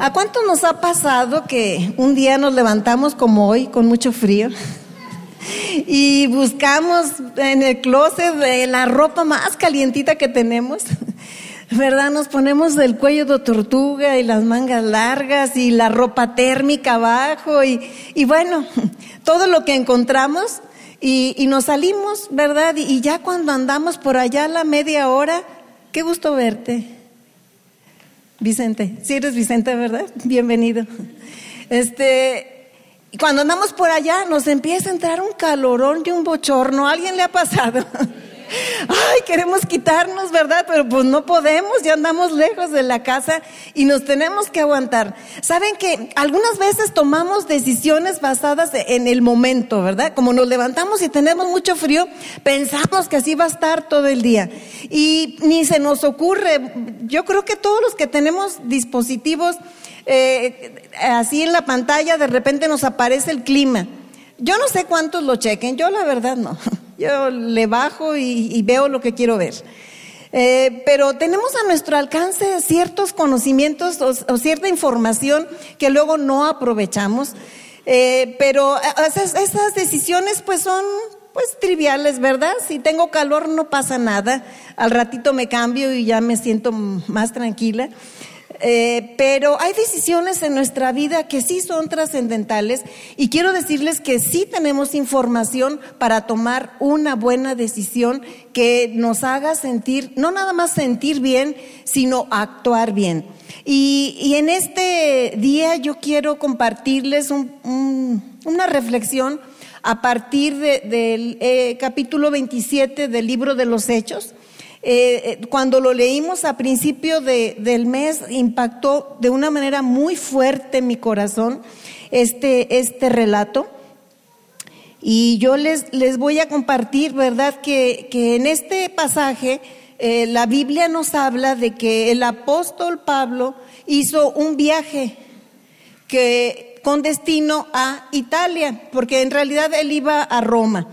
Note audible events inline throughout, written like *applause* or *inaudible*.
¿A cuánto nos ha pasado que un día nos levantamos como hoy con mucho frío? *laughs* Y buscamos en el closet la ropa más calientita que tenemos. *laughs* ¿Verdad? Nos ponemos el cuello de tortuga y las mangas largas y la ropa térmica abajo y, bueno, *laughs* todo lo que encontramos y, nos salimos, ¿verdad? Y, y ya cuando andamos por allá la media hora, qué gusto verte. Vicente, si eres Vicente, ¿verdad? Bienvenido. Este, cuando andamos por allá nos empieza a entrar un calorón y un bochorno. ¿A alguien le ha pasado? *laughs* Ay, queremos quitarnos, ¿verdad? Pero pues no podemos, ya andamos lejos de la casa y nos tenemos que aguantar. Saben que algunas veces tomamos decisiones basadas en el momento, ¿verdad? Como nos levantamos y tenemos mucho frío, pensamos que así va a estar todo el día. Y ni se nos ocurre, yo creo que todos los que tenemos dispositivos eh, así en la pantalla, de repente nos aparece el clima. Yo no sé cuántos lo chequen, yo la verdad no. Yo le bajo y, veo lo que quiero ver. Eh, pero tenemos a nuestro alcance ciertos conocimientos o, cierta información que luego no aprovechamos. Eh, pero esas, esas, decisiones pues son pues triviales, ¿verdad? Si tengo calor no pasa nada. Al ratito me cambio y ya me siento más tranquila. Eh, pero hay decisiones en nuestra vida que sí son trascendentales y quiero decirles que sí tenemos información para tomar una buena decisión que nos haga sentir, no nada más sentir bien, sino actuar bien. Y, en este día yo quiero compartirles una reflexión a partir del eh, capítulo 27 del libro de los Hechos. Eh, eh, cuando lo leímos a principio del mes, impactó de una manera muy fuerte mi corazón este, este relato. Y yo les, les voy a compartir, ¿verdad?, que, que en este pasaje eh, la Biblia nos habla de que el apóstol Pablo hizo un viaje que, con destino a Italia, porque en realidad él iba a Roma.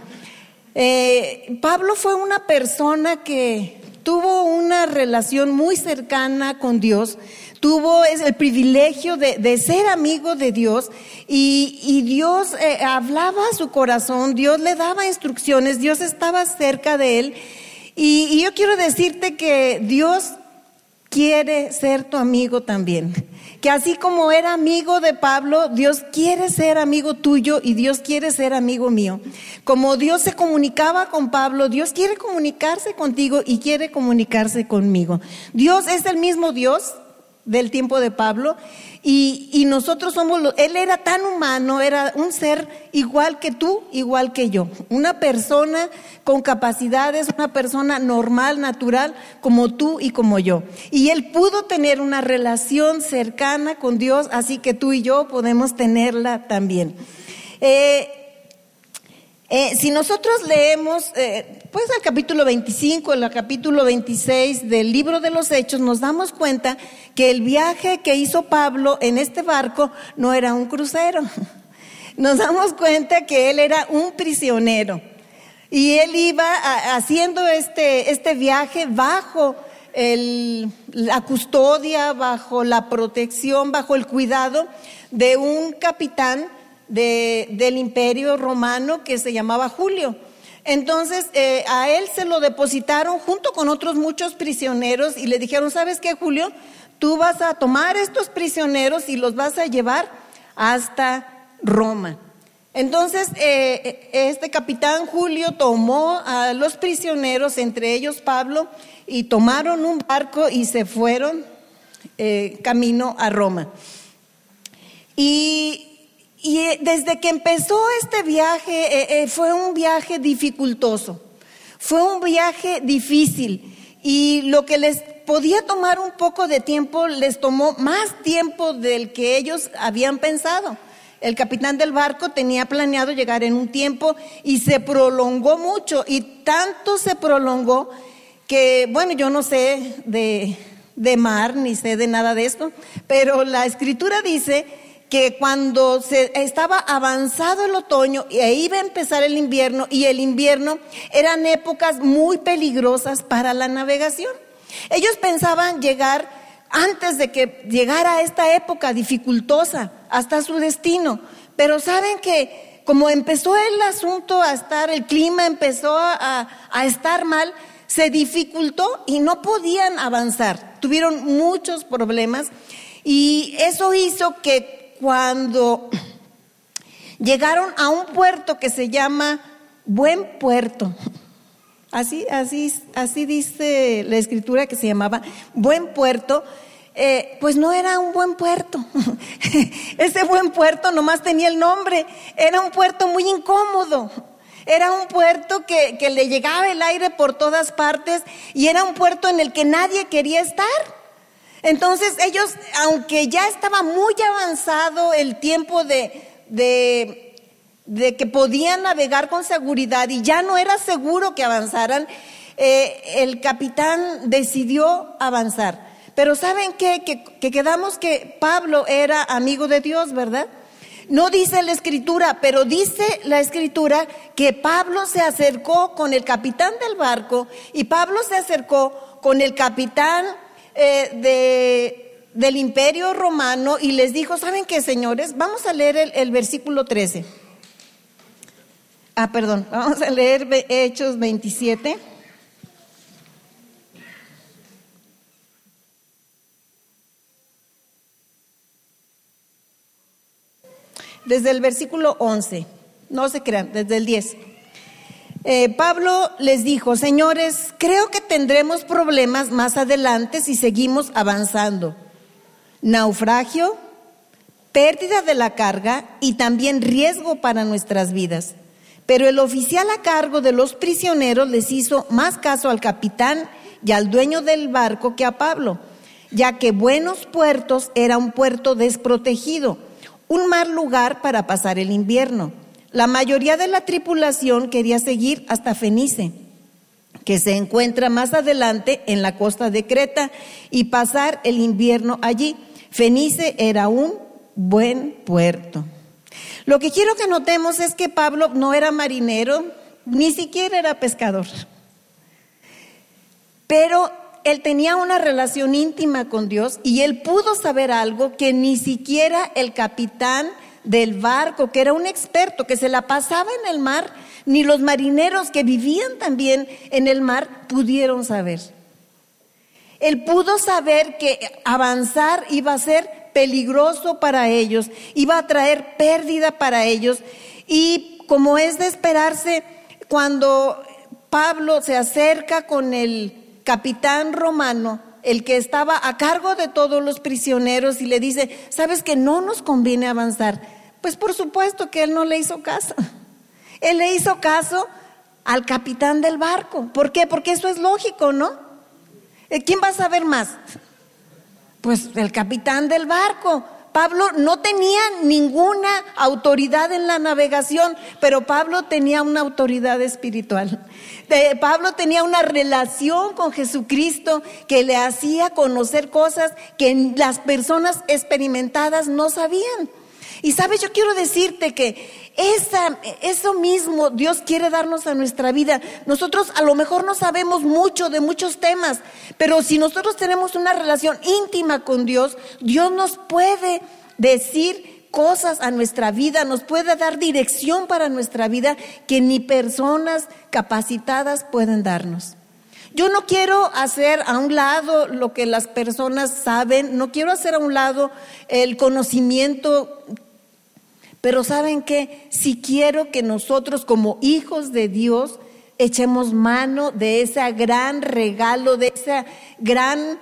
Pablo fue una persona que tuvo una relación muy cercana con Dios, tuvo el privilegio de, ser amigo de Dios y, Dios eh, hablaba a su corazón, Dios le daba instrucciones, Dios estaba cerca de él. y yo quiero decirte que Dios quiere ser tu amigo también. Así como era amigo de Pablo, Dios quiere ser amigo tuyo y Dios quiere ser amigo mío. Como Dios se comunicaba con Pablo, Dios quiere comunicarse contigo y quiere comunicarse conmigo. Dios es el mismo Dios del tiempo de Pablo y, nosotros somos, él era tan humano, era un ser igual que tú, igual que yo, una persona con capacidades, una persona normal, natural, como tú y como yo. Y él pudo tener una relación cercana con Dios, así que tú y yo podemos tenerla también. Eh, eh, si nosotros leemos, eh, pues el capítulo 25, el capítulo 26 del libro de los Hechos, nos damos cuenta que el viaje que hizo Pablo en este barco no era un crucero. *laughs* Nos damos cuenta que él era un prisionero y él iba haciendo este, este viaje bajo la custodia, bajo la protección, bajo el cuidado de un capitán del imperio romano que se llamaba Julio. Entonces eh, a él se lo depositaron junto con otros muchos prisioneros y le dijeron, ¿sabes qué, Julio? Tú vas a tomar estos prisioneros y los vas a llevar hasta Roma. Entonces, eh, este capitán Julio tomó a los prisioneros, entre ellos Pablo, y tomaron un barco y se fueron eh, camino a Roma. Y y eh, desde que empezó este viaje, eh, eh, fue un viaje dificultoso, fue un viaje difícil. Y lo que les podía tomar un poco de tiempo, les tomó más tiempo del que ellos habían pensado. El capitán del barco tenía planeado llegar en un tiempo y se prolongó mucho y tanto se prolongó que, bueno, yo no sé de, de mar ni sé de nada de esto, pero la escritura dice que cuando se estaba avanzado el otoño e iba a empezar el invierno y el invierno eran épocas muy peligrosas para la navegación. Ellos pensaban llegar antes de que llegara esta época dificultosa hasta su destino. Pero saben que como empezó el asunto a estar, el clima empezó a, a estar mal, se dificultó y no podían avanzar. Tuvieron muchos problemas y eso hizo que cuando llegaron a un puerto que se llama Buen Puerto, así, así, así dice la escritura que se llamaba Buen Puerto, eh, pues no era un buen puerto. *laughs* Ese buen puerto nomás tenía el nombre, era un puerto muy incómodo. Era un puerto que, que le llegaba el aire por todas partes y era un puerto en el que nadie quería estar. Entonces ellos, aunque ya estaba muy avanzado el tiempo de, de, que podían navegar con seguridad y ya no era seguro que avanzaran, eh, el capitán decidió avanzar. Pero ¿saben qué? Que quedamos que Pablo era amigo de Dios, ¿verdad? No dice la escritura, pero dice la escritura que Pablo se acercó con el capitán del barco y Pablo se acercó con el capitán eh, de, del imperio romano y les dijo, ¿saben qué, señores? Vamos a leer el, el versículo 13. Ah, perdón, *laughs* vamos a leer Hechos 27. desde el versículo 11, no se crean, desde el 10. Eh, Pablo les dijo, señores, creo que tendremos problemas más adelante si seguimos avanzando. Naufragio, pérdida de la carga y también riesgo para nuestras vidas. Pero el oficial a cargo de los prisioneros les hizo más caso al capitán y al dueño del barco que a Pablo, ya que Buenos Puertos era un puerto desprotegido un mal lugar para pasar el invierno. La mayoría de la tripulación quería seguir hasta Fenice, que se encuentra más adelante en la costa de Creta, y pasar el invierno allí. Fenice era un buen puerto. Lo que quiero que notemos es que Pablo no era marinero, ni siquiera era pescador. Pero él tenía una relación íntima con Dios y él pudo saber algo que ni siquiera el capitán del barco, que era un experto, que se la pasaba en el mar, ni los marineros que vivían también en el mar pudieron saber. Él pudo saber que avanzar iba a ser peligroso para ellos, iba a traer pérdida para ellos. Y como es de esperarse, cuando Pablo se acerca con el capitán romano, el que estaba a cargo de todos los prisioneros, y le dice, ¿sabes que no nos conviene avanzar? Pues por supuesto que él no le hizo caso. Él le hizo caso al capitán del barco. ¿Por qué? Porque eso es lógico, ¿no? Eh, ¿Quién va a saber más? Pues el capitán del barco. Pablo no tenía ninguna autoridad en la navegación, pero Pablo tenía una autoridad espiritual. Pablo tenía una relación con Jesucristo que le hacía conocer cosas que las personas experimentadas no sabían. Y sabes, yo quiero decirte que esa, eso mismo Dios quiere darnos a nuestra vida. Nosotros a lo mejor no sabemos mucho de muchos temas, pero si nosotros tenemos una relación íntima con Dios, Dios nos puede decir cosas a nuestra vida, nos puede dar dirección para nuestra vida que ni personas capacitadas pueden darnos. Yo no quiero hacer a un lado lo que las personas saben, no quiero hacer a un lado el conocimiento pero ¿saben qué? Si quiero que nosotros como hijos de Dios echemos mano de ese gran regalo, de ese gran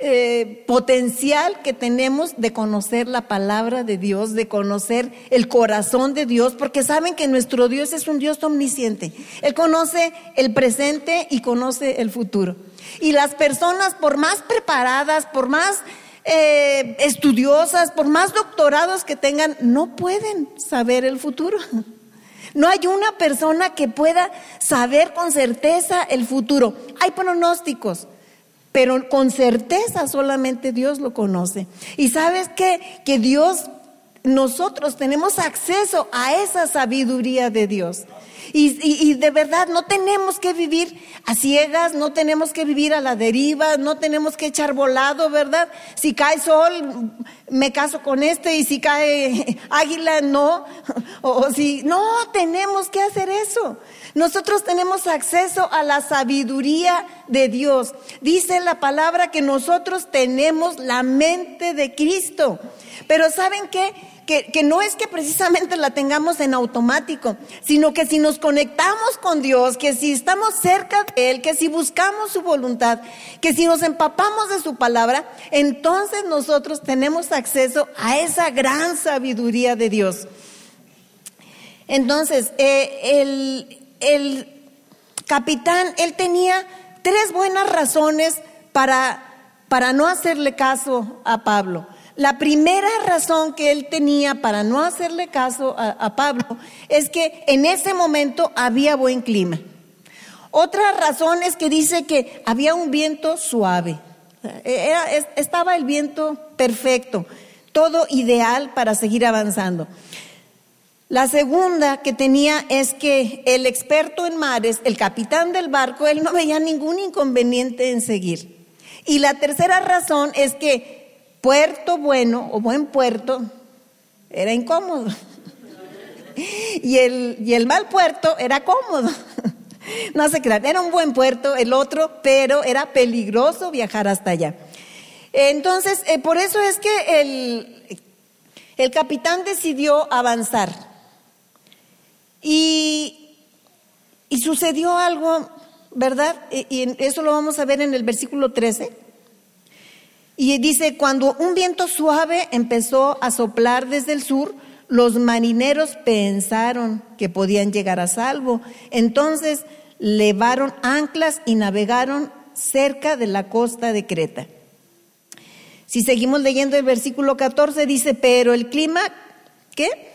eh, potencial que tenemos de conocer la palabra de Dios, de conocer el corazón de Dios, porque saben que nuestro Dios es un Dios omnisciente. Él conoce el presente y conoce el futuro. Y las personas, por más preparadas, por más eh, estudiosas, por más doctorados que tengan, no pueden saber el futuro. *laughs* No hay una persona que pueda saber con certeza el futuro. Hay pronósticos, pero con certeza solamente Dios lo conoce. Y sabes qué? Que Dios, nosotros tenemos acceso a esa sabiduría de Dios. Y, de verdad no tenemos que vivir a ciegas, no tenemos que vivir a la deriva, no tenemos que echar volado, ¿verdad? Si cae sol, me caso con este y si cae *laughs* águila, no. *laughs* O, si, no, tenemos que hacer eso. Nosotros tenemos acceso a la sabiduría de Dios. Dice la palabra que nosotros tenemos la mente de Cristo. Pero ¿saben qué? Que, no es que precisamente la tengamos en automático, sino que si nos conectamos con Dios, que si estamos cerca de Él, que si buscamos su voluntad, que si nos empapamos de su palabra, entonces nosotros tenemos acceso a esa gran sabiduría de Dios. Entonces, eh, el, el capitán, él tenía tres buenas razones para, para no hacerle caso a Pablo. La primera razón que él tenía para no hacerle caso a, Pablo es que en ese momento había buen clima. Otra razón es que dice que había un viento suave. estaba el viento perfecto, todo ideal para seguir avanzando. La segunda que tenía es que el experto en mares, el capitán del barco, él no veía ningún inconveniente en seguir. Y la tercera razón es que puerto bueno o buen puerto era incómodo. *laughs* Y el, y el mal puerto era cómodo. *laughs* No se crean, era un buen puerto el otro, pero era peligroso viajar hasta allá. Entonces, eh, por eso es que el, el capitán decidió avanzar. Y, y sucedió algo, ¿verdad? Y, y eso lo vamos a ver en el versículo 13. Y dice, cuando un viento suave empezó a soplar desde el sur, los marineros pensaron que podían llegar a salvo. Entonces levaron anclas y navegaron cerca de la costa de Creta. Si seguimos leyendo el versículo 14, dice, pero el clima, ¿qué?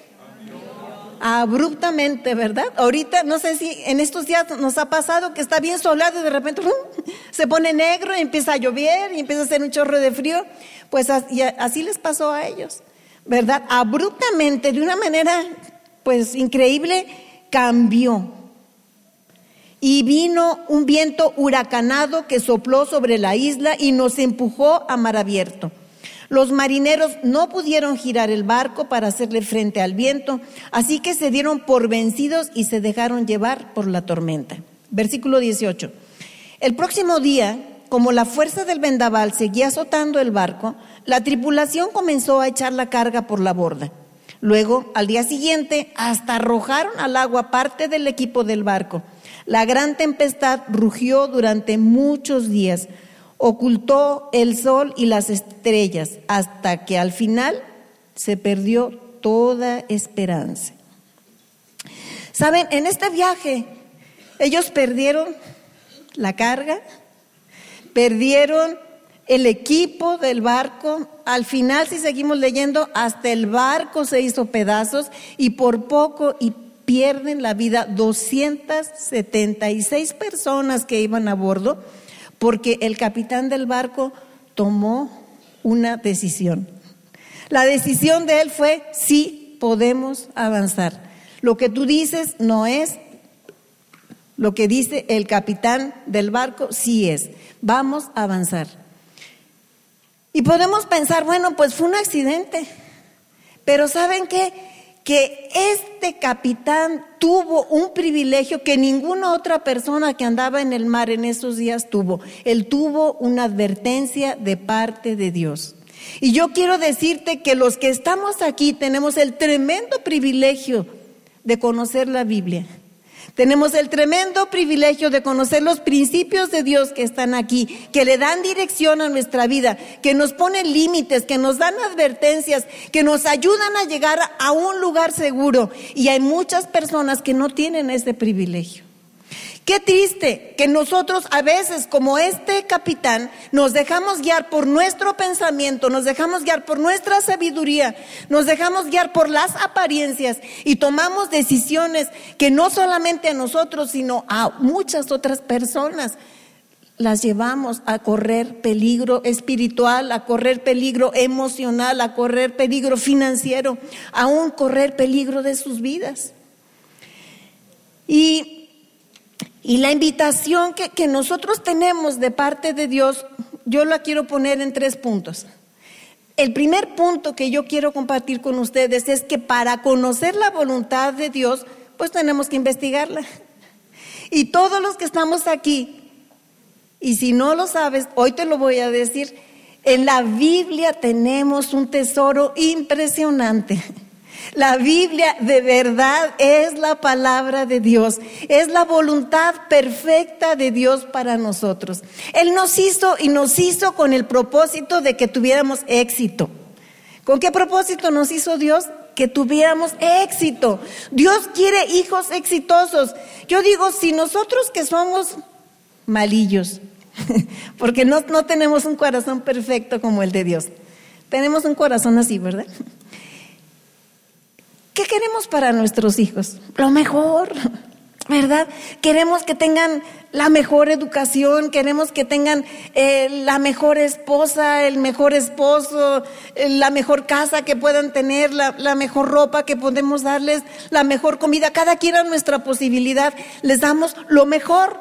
Abruptamente, ¿verdad? Ahorita, no sé si en estos días nos ha pasado que está bien soleado y de repente se pone negro y empieza a llover y empieza a hacer un chorro de frío. Pues así, así les pasó a ellos, ¿verdad? Abruptamente, de una manera, pues increíble, cambió. Y vino un viento huracanado que sopló sobre la isla y nos empujó a mar abierto. Los marineros no pudieron girar el barco para hacerle frente al viento, así que se dieron por vencidos y se dejaron llevar por la tormenta. Versículo 18. El próximo día, como la fuerza del vendaval seguía azotando el barco, la tripulación comenzó a echar la carga por la borda. Luego, al día siguiente, hasta arrojaron al agua parte del equipo del barco. La gran tempestad rugió durante muchos días ocultó el sol y las estrellas hasta que al final se perdió toda esperanza. Saben, en este viaje ellos perdieron la carga, perdieron el equipo del barco, al final si seguimos leyendo, hasta el barco se hizo pedazos y por poco y pierden la vida 276 personas que iban a bordo porque el capitán del barco tomó una decisión. La decisión de él fue, sí podemos avanzar. Lo que tú dices no es lo que dice el capitán del barco, sí es. Vamos a avanzar. Y podemos pensar, bueno, pues fue un accidente. Pero ¿saben qué? Que este capitán tuvo un privilegio que ninguna otra persona que andaba en el mar en esos días tuvo. Él tuvo una advertencia de parte de Dios. Y yo quiero decirte que los que estamos aquí tenemos el tremendo privilegio de conocer la Biblia. Tenemos el tremendo privilegio de conocer los principios de Dios que están aquí, que le dan dirección a nuestra vida, que nos ponen límites, que nos dan advertencias, que nos ayudan a llegar a un lugar seguro. Y hay muchas personas que no tienen ese privilegio. Qué triste que nosotros a veces, como este capitán, nos dejamos guiar por nuestro pensamiento, nos dejamos guiar por nuestra sabiduría, nos dejamos guiar por las apariencias y tomamos decisiones que no solamente a nosotros, sino a muchas otras personas las llevamos a correr peligro espiritual, a correr peligro emocional, a correr peligro financiero, a un correr peligro de sus vidas. Y, y la invitación que, que nosotros tenemos de parte de Dios, yo la quiero poner en tres puntos. El primer punto que yo quiero compartir con ustedes es que para conocer la voluntad de Dios, pues tenemos que investigarla. Y todos los que estamos aquí, y si no lo sabes, hoy te lo voy a decir, en la Biblia tenemos un tesoro impresionante. La Biblia de verdad es la palabra de Dios, es la voluntad perfecta de Dios para nosotros. Él nos hizo y nos hizo con el propósito de que tuviéramos éxito. ¿Con qué propósito nos hizo Dios? Que tuviéramos éxito. Dios quiere hijos exitosos. Yo digo, si nosotros que somos malillos, *laughs* porque no, no tenemos un corazón perfecto como el de Dios, tenemos un corazón así, ¿verdad? ¿Qué queremos para nuestros hijos? Lo mejor, ¿verdad? Queremos que tengan la mejor educación, queremos que tengan eh, la mejor esposa, el mejor esposo, eh, la mejor casa que puedan tener, la, la, mejor ropa que podemos darles, la mejor comida. Cada quien a nuestra posibilidad les damos lo mejor.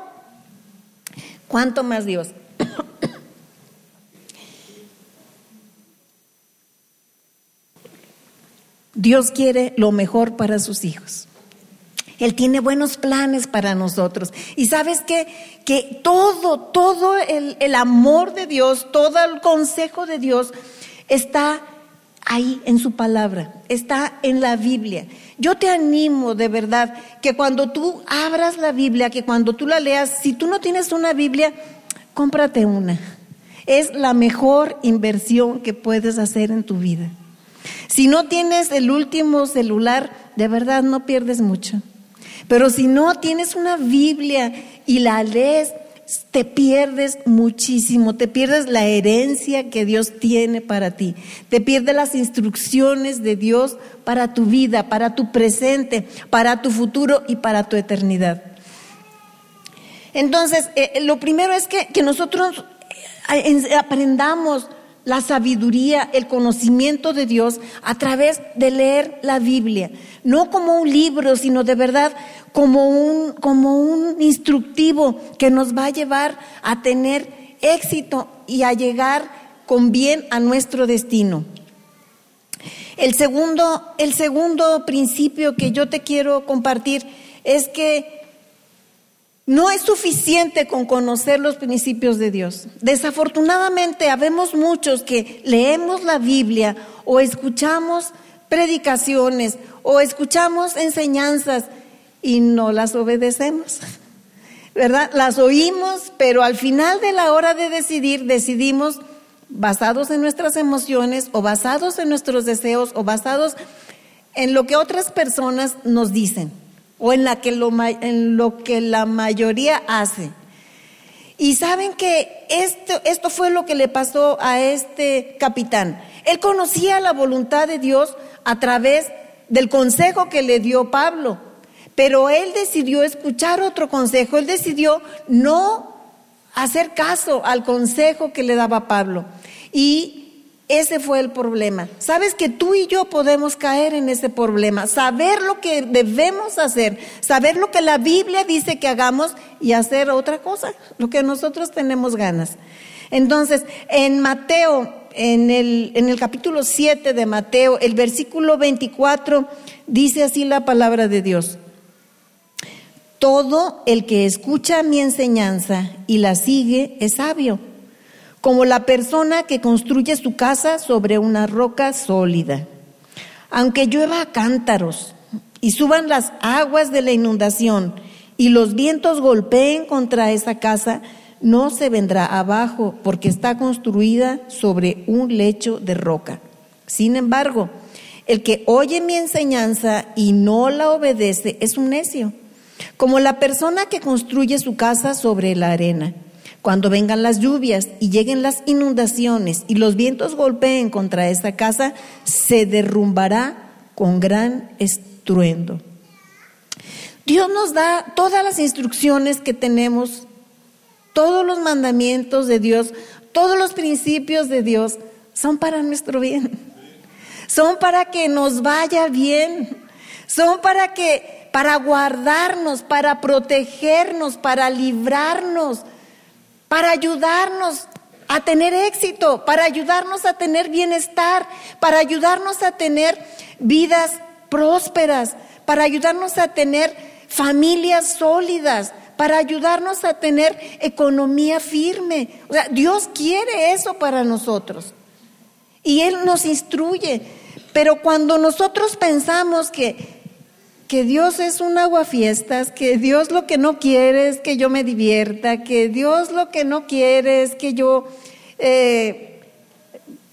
¿Cuánto más Dios? Dios quiere lo mejor para sus hijos. Él tiene buenos planes para nosotros. Y sabes? Que todo, todo el, el, amor de Dios, todo el consejo de Dios está ahí en su palabra, está en la Biblia. Yo te animo de verdad que cuando tú abras la Biblia, que cuando tú la leas, si tú no tienes una Biblia, cómprate una. Es la mejor inversión que puedes hacer en tu vida. Si no tienes el último celular, de verdad no pierdes mucho. Pero si no tienes una Biblia y la lees, te pierdes muchísimo, te pierdes la herencia que Dios tiene para ti, te pierdes las instrucciones de Dios para tu vida, para tu presente, para tu futuro y para tu eternidad. Entonces, eh, lo primero es que, que nosotros eh, aprendamos la sabiduría, el conocimiento de Dios a través de leer la Biblia, no como un libro, sino de verdad como un, como un instructivo que nos va a llevar a tener éxito y a llegar con bien a nuestro destino. El segundo, el segundo principio que yo te quiero compartir es que no es suficiente con conocer los principios de Dios. Desafortunadamente, habemos muchos que leemos la Biblia o escuchamos predicaciones o escuchamos enseñanzas y no las obedecemos. *laughs* ¿Verdad? Las oímos, pero al final de la hora de decidir, decidimos basados en nuestras emociones o basados en nuestros deseos o basados en lo que otras personas nos dicen o en, lo que la mayoría hace. Y saben que esto, esto fue lo que le pasó a este capitán. Él conocía la voluntad de Dios a través del consejo que le dio Pablo, pero él decidió escuchar otro consejo, él decidió no hacer caso al consejo que le daba Pablo. Y ese fue el problema. Sabes que tú y yo podemos caer en ese problema, saber lo que debemos hacer, saber lo que la Biblia dice que hagamos y hacer otra cosa, lo que nosotros tenemos ganas. Entonces, en Mateo, en el, en el capítulo 7 de Mateo, el versículo 24, dice así la palabra de Dios. Todo el que escucha mi enseñanza y la sigue es sabio como la persona que construye su casa sobre una roca sólida. Aunque llueva cántaros y suban las aguas de la inundación y los vientos golpeen contra esa casa, no se vendrá abajo porque está construida sobre un lecho de roca. Sin embargo, el que oye mi enseñanza y no la obedece es un necio, como la persona que construye su casa sobre la arena. Cuando vengan las lluvias y lleguen las inundaciones y los vientos golpeen contra esta casa, se derrumbará con gran estruendo. Dios nos da todas las instrucciones que tenemos, todos los mandamientos de Dios, todos los principios de Dios son para nuestro bien. Son para que nos vaya bien. Son para que para guardarnos, para protegernos, para librarnos, para ayudarnos a tener éxito, para ayudarnos a tener bienestar, para ayudarnos a tener vidas prósperas, para ayudarnos a tener familias sólidas, para ayudarnos a tener economía firme. O sea, Dios quiere eso para nosotros. Y Él nos instruye. Pero cuando nosotros pensamos que, que Dios es un aguafiestas, que Dios lo que no quiere es que yo me divierta, que Dios lo que no quiere es que yo eh,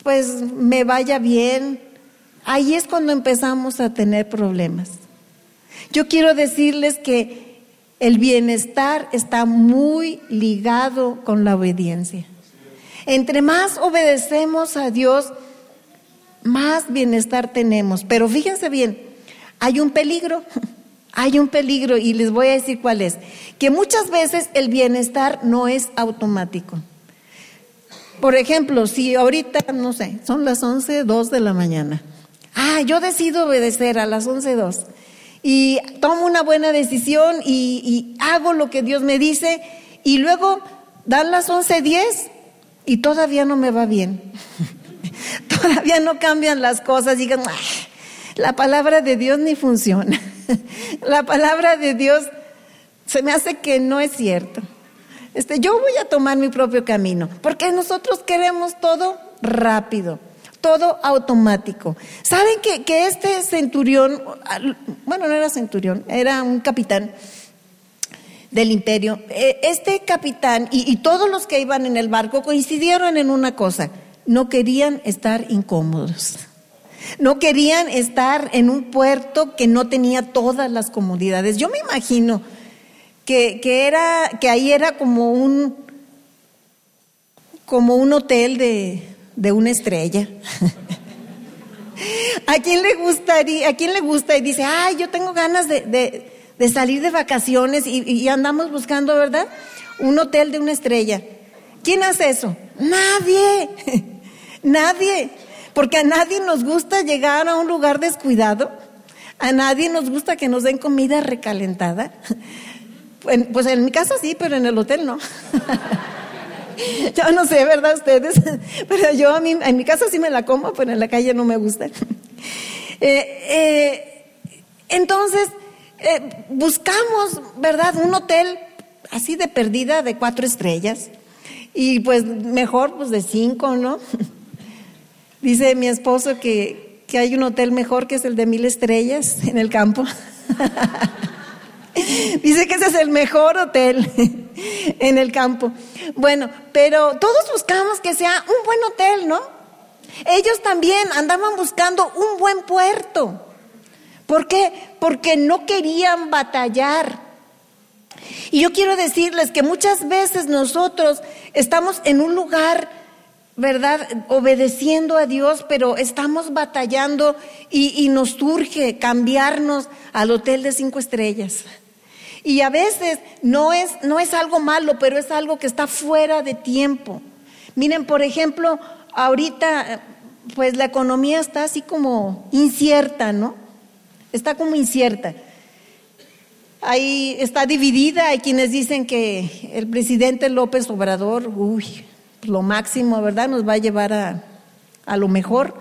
pues me vaya bien, ahí es cuando empezamos a tener problemas. Yo quiero decirles que el bienestar está muy ligado con la obediencia. Entre más obedecemos a Dios, más bienestar tenemos. Pero fíjense bien, hay un peligro, *laughs* hay un peligro y les voy a decir cuál es. Que muchas veces el bienestar no es automático. Por ejemplo, si ahorita, no sé, son las 11, 2 de la mañana. Ah, yo decido obedecer a las 11, 2 y tomo una buena decisión y, hago lo que Dios me dice y luego dan las 11.10 y todavía no me va bien. *laughs* todavía no cambian las cosas. Digan, la palabra de Dios ni funciona. la palabra de Dios se me hace que no es cierto. Este, yo voy a tomar mi propio camino, porque nosotros queremos todo rápido todo automático. ¿Saben que, que este centurión, bueno, no era centurión, era un capitán del imperio, e, este capitán y, y todos los que iban en el barco coincidieron en una cosa, no querían estar incómodos. No querían estar en un puerto que no tenía todas las comodidades. Yo me imagino que, que, era, que ahí era como un, como un hotel de, de una estrella. *laughs* ¿A quién le gustaría, a quién le gusta y dice, ay, yo tengo ganas de, salir de vacaciones y, andamos buscando, ¿verdad? Un hotel de una estrella. ¿Quién hace eso? Nadie, *laughs* nadie, porque a nadie nos gusta llegar a un lugar descuidado, a nadie nos gusta que nos den comida recalentada. Pues en mi casa sí, pero en el hotel no. *laughs* yo no sé, ¿verdad? Ustedes, *laughs* pero yo a mí, en mi casa sí me la como, pero en la calle no me gusta. *laughs* Eh, eh, entonces, eh, buscamos, ¿verdad? Un hotel así de perdida de cuatro estrellas y pues mejor pues de cinco, ¿no? Dice mi esposo que, que hay un hotel mejor que es el de mil estrellas en el campo. *laughs* Dice que ese es el mejor hotel *laughs* en el campo. Bueno, pero todos buscamos que sea un buen hotel, ¿no? Ellos también andaban buscando un buen puerto. ¿Por qué? Porque no querían batallar. Y yo quiero decirles que muchas veces nosotros estamos en un lugar, ¿verdad? Obedeciendo a Dios, pero estamos batallando y, nos surge cambiarnos al hotel de cinco estrellas. Y a veces no es, no es algo malo, pero es algo que está fuera de tiempo. Miren, por ejemplo, ahorita pues la economía está así como incierta, ¿no? Está como incierta. Ahí está dividida, hay quienes dicen que el presidente López Obrador, uy, lo máximo, ¿verdad? Nos va a llevar a, a lo mejor.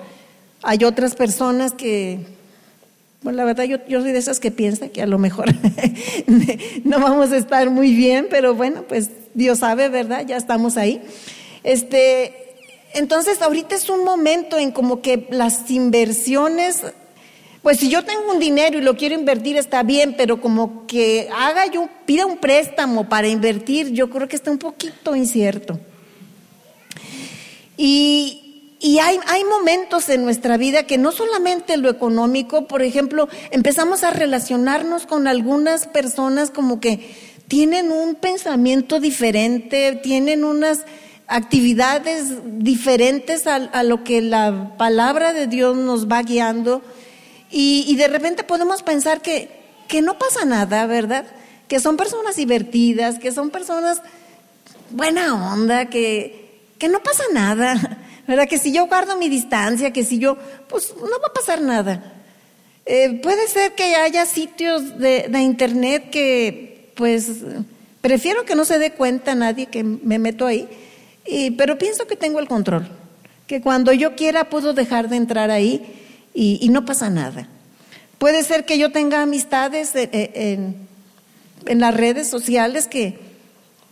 Hay otras personas que bueno, la verdad yo, yo soy de esas que piensa que a lo mejor *laughs* no vamos a estar muy bien, pero bueno, pues Dios sabe, ¿verdad? Ya estamos ahí. Este, entonces ahorita es un momento en como que las inversiones, pues si yo tengo un dinero y lo quiero invertir está bien, pero como que haga yo, pida un préstamo para invertir, yo creo que está un poquito incierto. Y, hay, momentos en nuestra vida que no solamente lo económico, por ejemplo, empezamos a relacionarnos con algunas personas como que tienen un pensamiento diferente, tienen unas actividades diferentes a, lo que la palabra de Dios nos va guiando y, y de repente podemos pensar que, que no pasa nada, ¿verdad? Que son personas divertidas, que son personas buena onda, que, que no pasa nada. ¿verdad? Que si yo guardo mi distancia, que si yo, pues no va a pasar nada. Eh, puede ser que haya sitios de, internet que, pues, prefiero que no se dé cuenta nadie que me meto ahí, y, pero pienso que tengo el control, que cuando yo quiera puedo dejar de entrar ahí y, no pasa nada. Puede ser que yo tenga amistades en, en, las redes sociales que,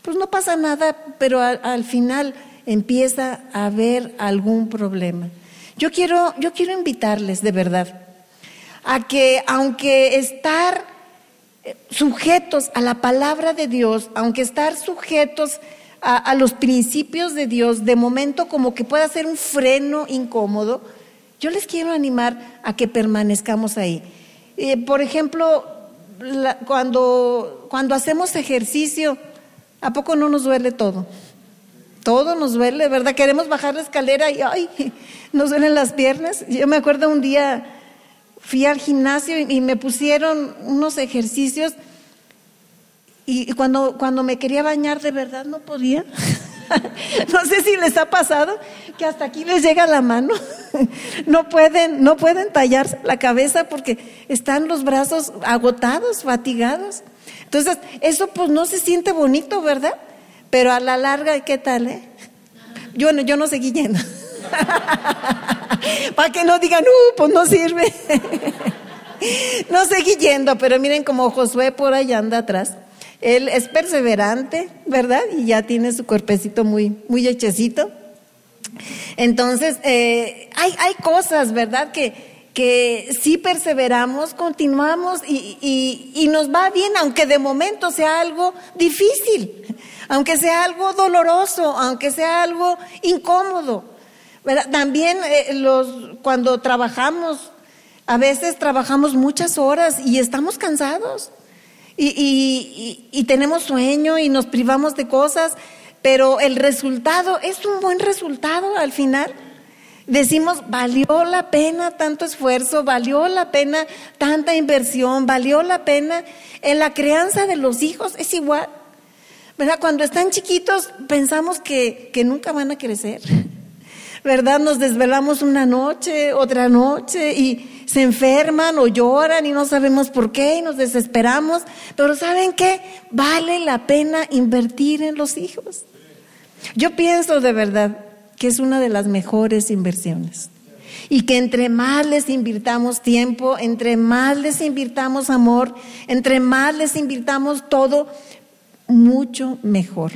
pues no pasa nada, pero al final empieza a haber algún problema. Yo quiero, yo quiero invitarles de verdad a que aunque estar eh, sujetos a la palabra de Dios, aunque estar sujetos a, los principios de Dios, de momento como que pueda ser un freno incómodo, yo les quiero animar a que permanezcamos ahí. Eh, por ejemplo, cuando, cuando hacemos ejercicio, ¿a poco no nos duele todo? Todo nos duele, ¿verdad? Queremos bajar la escalera y ay, nos duelen las piernas. Yo me acuerdo un día fui al gimnasio y, me pusieron unos ejercicios y, y, cuando, cuando me quería bañar de verdad no podía. *laughs* no sé si les ha pasado que hasta aquí les llega la mano. *laughs* no pueden, no pueden tallarse la cabeza porque están los brazos agotados, fatigados. Entonces, eso pues no se siente bonito, ¿verdad? Pero a la larga, ¿qué tal? Eh? Yo, yo no seguí yendo. *laughs* Para que no digan, uh, pues no sirve. *laughs* no seguí yendo, pero miren como Josué por allá anda atrás. Él es perseverante, ¿verdad? Y ya tiene su cuerpecito muy, muy hechecito. Entonces, eh, hay, hay cosas, ¿verdad? Que, que si perseveramos, continuamos y, y, y nos va bien, aunque de momento sea algo difícil, aunque sea algo doloroso, aunque sea algo incómodo. También eh, los, cuando trabajamos, a veces trabajamos muchas horas y estamos cansados y, tenemos sueño y nos privamos de cosas, pero el resultado es un buen resultado al final. Decimos, valió la pena tanto esfuerzo, valió la pena tanta inversión, valió la pena en la crianza de los hijos, es igual. ¿Verdad? Cuando están chiquitos pensamos que, que nunca van a crecer. *laughs* ¿verdad? Nos desvelamos una noche, otra noche y se enferman o lloran y no sabemos por qué y nos desesperamos. Pero ¿saben qué? Vale la pena invertir en los hijos. Yo pienso de verdad que es una de las mejores inversiones. Y que entre más les invirtamos tiempo, entre más les invirtamos amor, entre más les invirtamos todo, mucho mejor,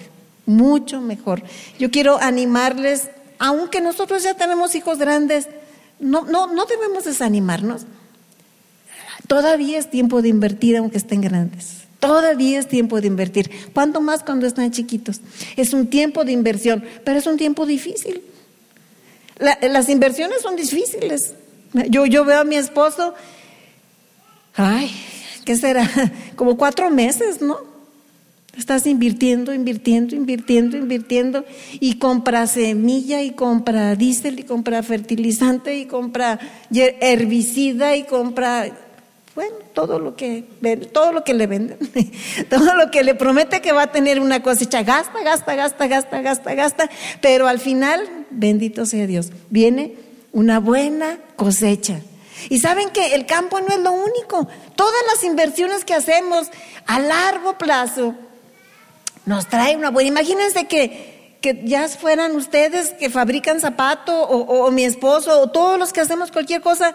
mucho mejor. Yo quiero animarles aunque nosotros ya tenemos hijos grandes, no, no, no debemos desanimarnos. Todavía es tiempo de invertir aunque estén grandes. Todavía es tiempo de invertir. ¿Cuánto más cuando están chiquitos? Es un tiempo de inversión, pero es un tiempo difícil. La, las inversiones son difíciles. Yo, yo veo a mi esposo, ay, ¿qué será? *laughs* Como cuatro meses, ¿no? Estás invirtiendo, invirtiendo, invirtiendo, invirtiendo y compra semilla y compra diésel y compra fertilizante y compra herbicida y compra, bueno, todo lo que todo lo que le venden, *laughs* todo lo que le promete que va a tener una cosecha, gasta, gasta, gasta, gasta, gasta, gasta, pero al final, bendito sea Dios, viene una buena cosecha. Y saben que el campo no es lo único. Todas las inversiones que hacemos a largo plazo nos trae una buena. Imagínense que, que ya fueran ustedes que fabrican zapato o, o, mi esposo o todos los que hacemos cualquier cosa,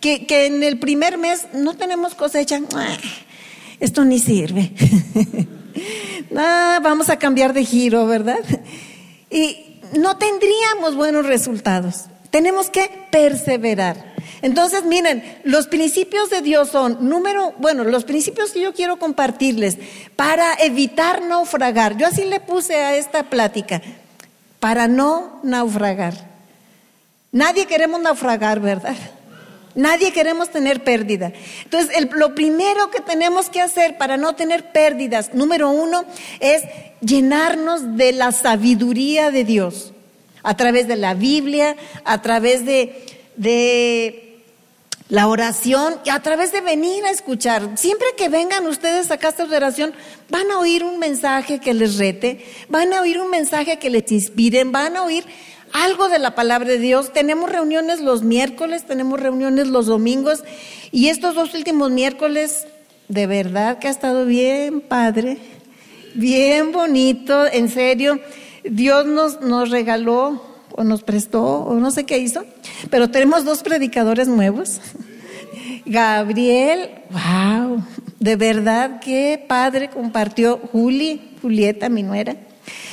que, que en el primer mes no tenemos cosecha. Esto ni sirve. *laughs* ah, vamos a cambiar de giro, ¿verdad? Y no tendríamos buenos resultados. Tenemos que perseverar. Entonces, miren, los principios de Dios son, número, bueno, los principios que yo quiero compartirles para evitar naufragar. Yo así le puse a esta plática, para no naufragar. Nadie queremos naufragar, ¿verdad? Nadie queremos tener pérdida. Entonces, lo primero que tenemos que hacer para no tener pérdidas, número uno, es llenarnos de la sabiduría de Dios, a través de la Biblia, a través de, de la oración a través de venir a escuchar. Siempre que vengan ustedes a casa de oración, van a oír un mensaje que les rete, van a oír un mensaje que les inspiren, van a oír algo de la palabra de Dios. Tenemos reuniones los miércoles, tenemos reuniones los domingos y estos dos últimos miércoles, de verdad que ha estado bien padre, bien bonito, en serio. Dios nos, nos regaló o nos prestó o no sé qué hizo, pero tenemos dos predicadores nuevos. *laughs* Gabriel, wow, de verdad qué padre compartió Juli, Julieta, mi nuera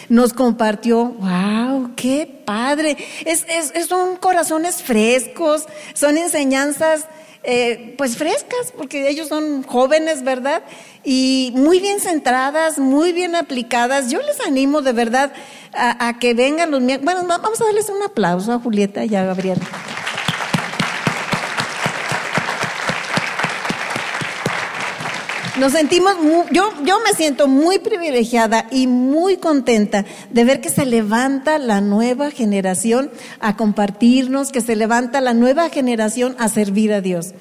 nos compartió, wow, qué padre. Es, es, son corazones frescos, son enseñanzas eh, pues frescas, porque ellos son jóvenes, ¿verdad? Y muy bien centradas, muy bien aplicadas. Yo les animo de verdad a, que vengan los... Bueno, vamos a darles un aplauso a Julieta y a Gabriel. Nos sentimos, yo, yo me siento muy privilegiada y muy contenta de ver que se levanta la nueva generación a compartirnos, que se levanta la nueva generación a servir a Dios.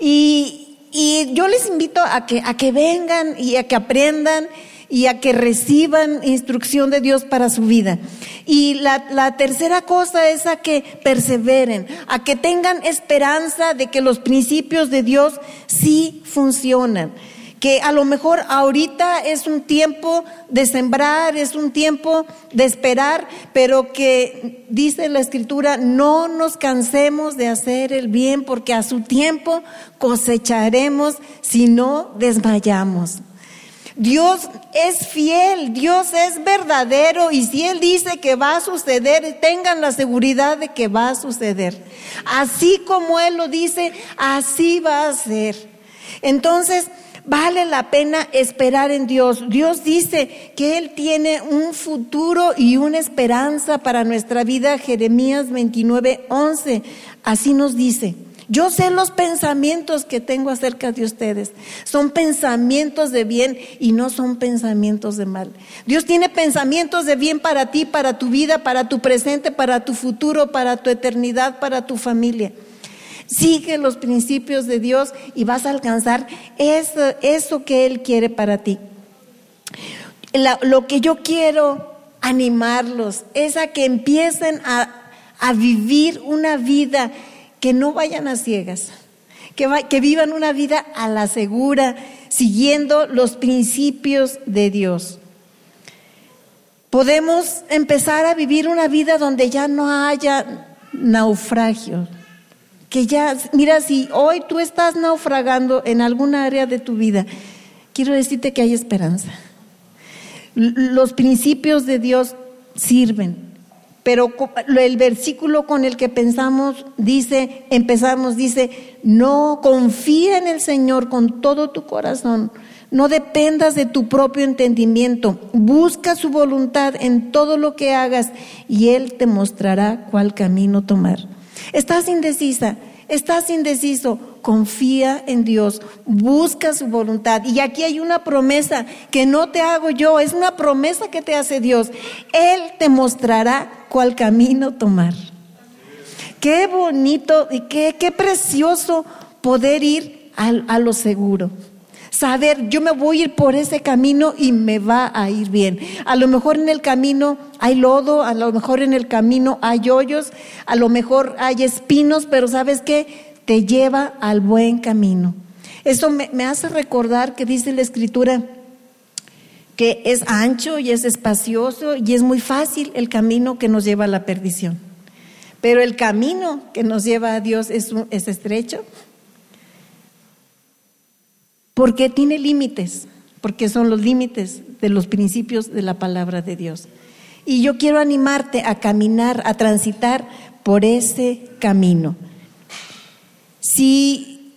Y, y yo les invito a que, a que vengan y a que aprendan y a que reciban instrucción de Dios para su vida. Y la, tercera cosa es a que perseveren, a que tengan esperanza de que los principios de Dios sí funcionan que a lo mejor ahorita es un tiempo de sembrar, es un tiempo de esperar, pero que dice la escritura, no nos cansemos de hacer el bien porque a su tiempo cosecharemos si no desmayamos. Dios es fiel, Dios es verdadero y si Él dice que va a suceder, tengan la seguridad de que va a suceder. Así como Él lo dice, así va a ser. Entonces, Vale la pena esperar en Dios. Dios dice que Él tiene un futuro y una esperanza para nuestra vida. Jeremías 29, 11. Así nos dice. Yo sé los pensamientos que tengo acerca de ustedes. Son pensamientos de bien y no son pensamientos de mal. Dios tiene pensamientos de bien para ti, para tu vida, para tu presente, para tu futuro, para tu eternidad, para tu familia. Sigue los principios de Dios y vas a alcanzar eso, eso que Él quiere para ti. lo que yo quiero animarlos es a que empiecen a, vivir una vida que no vayan a ciegas, que, que vivan una vida a la segura, siguiendo los principios de Dios. Podemos empezar a vivir una vida donde ya no haya naufragio, que ya, mira, si hoy tú estás naufragando en alguna área de tu vida, quiero decirte que hay esperanza. Los principios de Dios sirven, pero el versículo con el que pensamos dice, empezamos, dice, no confía en el Señor con todo tu corazón. No dependas de tu propio entendimiento. Busca su voluntad en todo lo que hagas y Él te mostrará cuál camino tomar. Estás indecisa, estás indeciso, confía en Dios, busca su voluntad. Y aquí hay una promesa que no te hago yo, es una promesa que te hace Dios. Él te mostrará cuál camino tomar. Qué bonito y qué, qué precioso poder ir a, a lo seguro saber, yo me voy a ir por ese camino y me va a ir bien. A lo mejor en el camino hay lodo, a lo mejor en el camino hay hoyos, a lo mejor hay espinos, pero ¿sabes qué? Te lleva al buen camino. Eso me, hace recordar que dice la escritura que es ancho y es espacioso y es muy fácil el camino que nos lleva a la perdición. Pero el camino que nos lleva a Dios es estrecho porque tiene límites, porque son los límites de los principios de la palabra de Dios. Y yo quiero animarte a caminar, a transitar por ese camino. Si,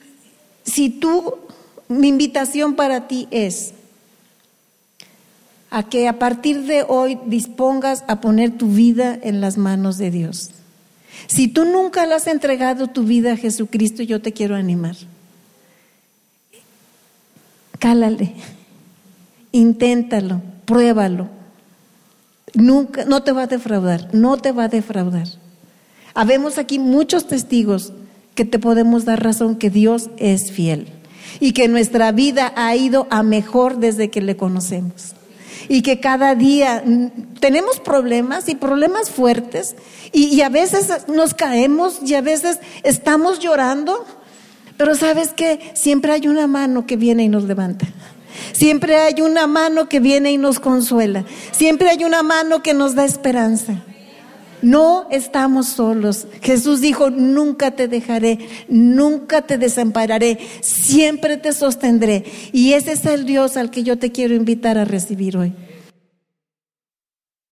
si tú, mi invitación para ti es a que a partir de hoy dispongas a poner tu vida en las manos de Dios. Si tú nunca le has entregado tu vida a Jesucristo, yo te quiero animar cálale, inténtalo, pruébalo. Nunca, no te va a defraudar, no te va a defraudar. Habemos aquí muchos testigos que te podemos dar razón que Dios es fiel y que nuestra vida ha ido a mejor desde que le conocemos. y que cada día mm, tenemos problemas y problemas fuertes y, y a veces nos caemos y a veces estamos llorando, pero sabes que siempre hay una mano que viene y nos levanta. Siempre hay una mano que viene y nos consuela. Siempre hay una mano que nos da esperanza. No estamos solos. Jesús dijo, nunca te dejaré, nunca te desampararé, siempre te sostendré. Y ese es el Dios al que yo te quiero invitar a recibir hoy.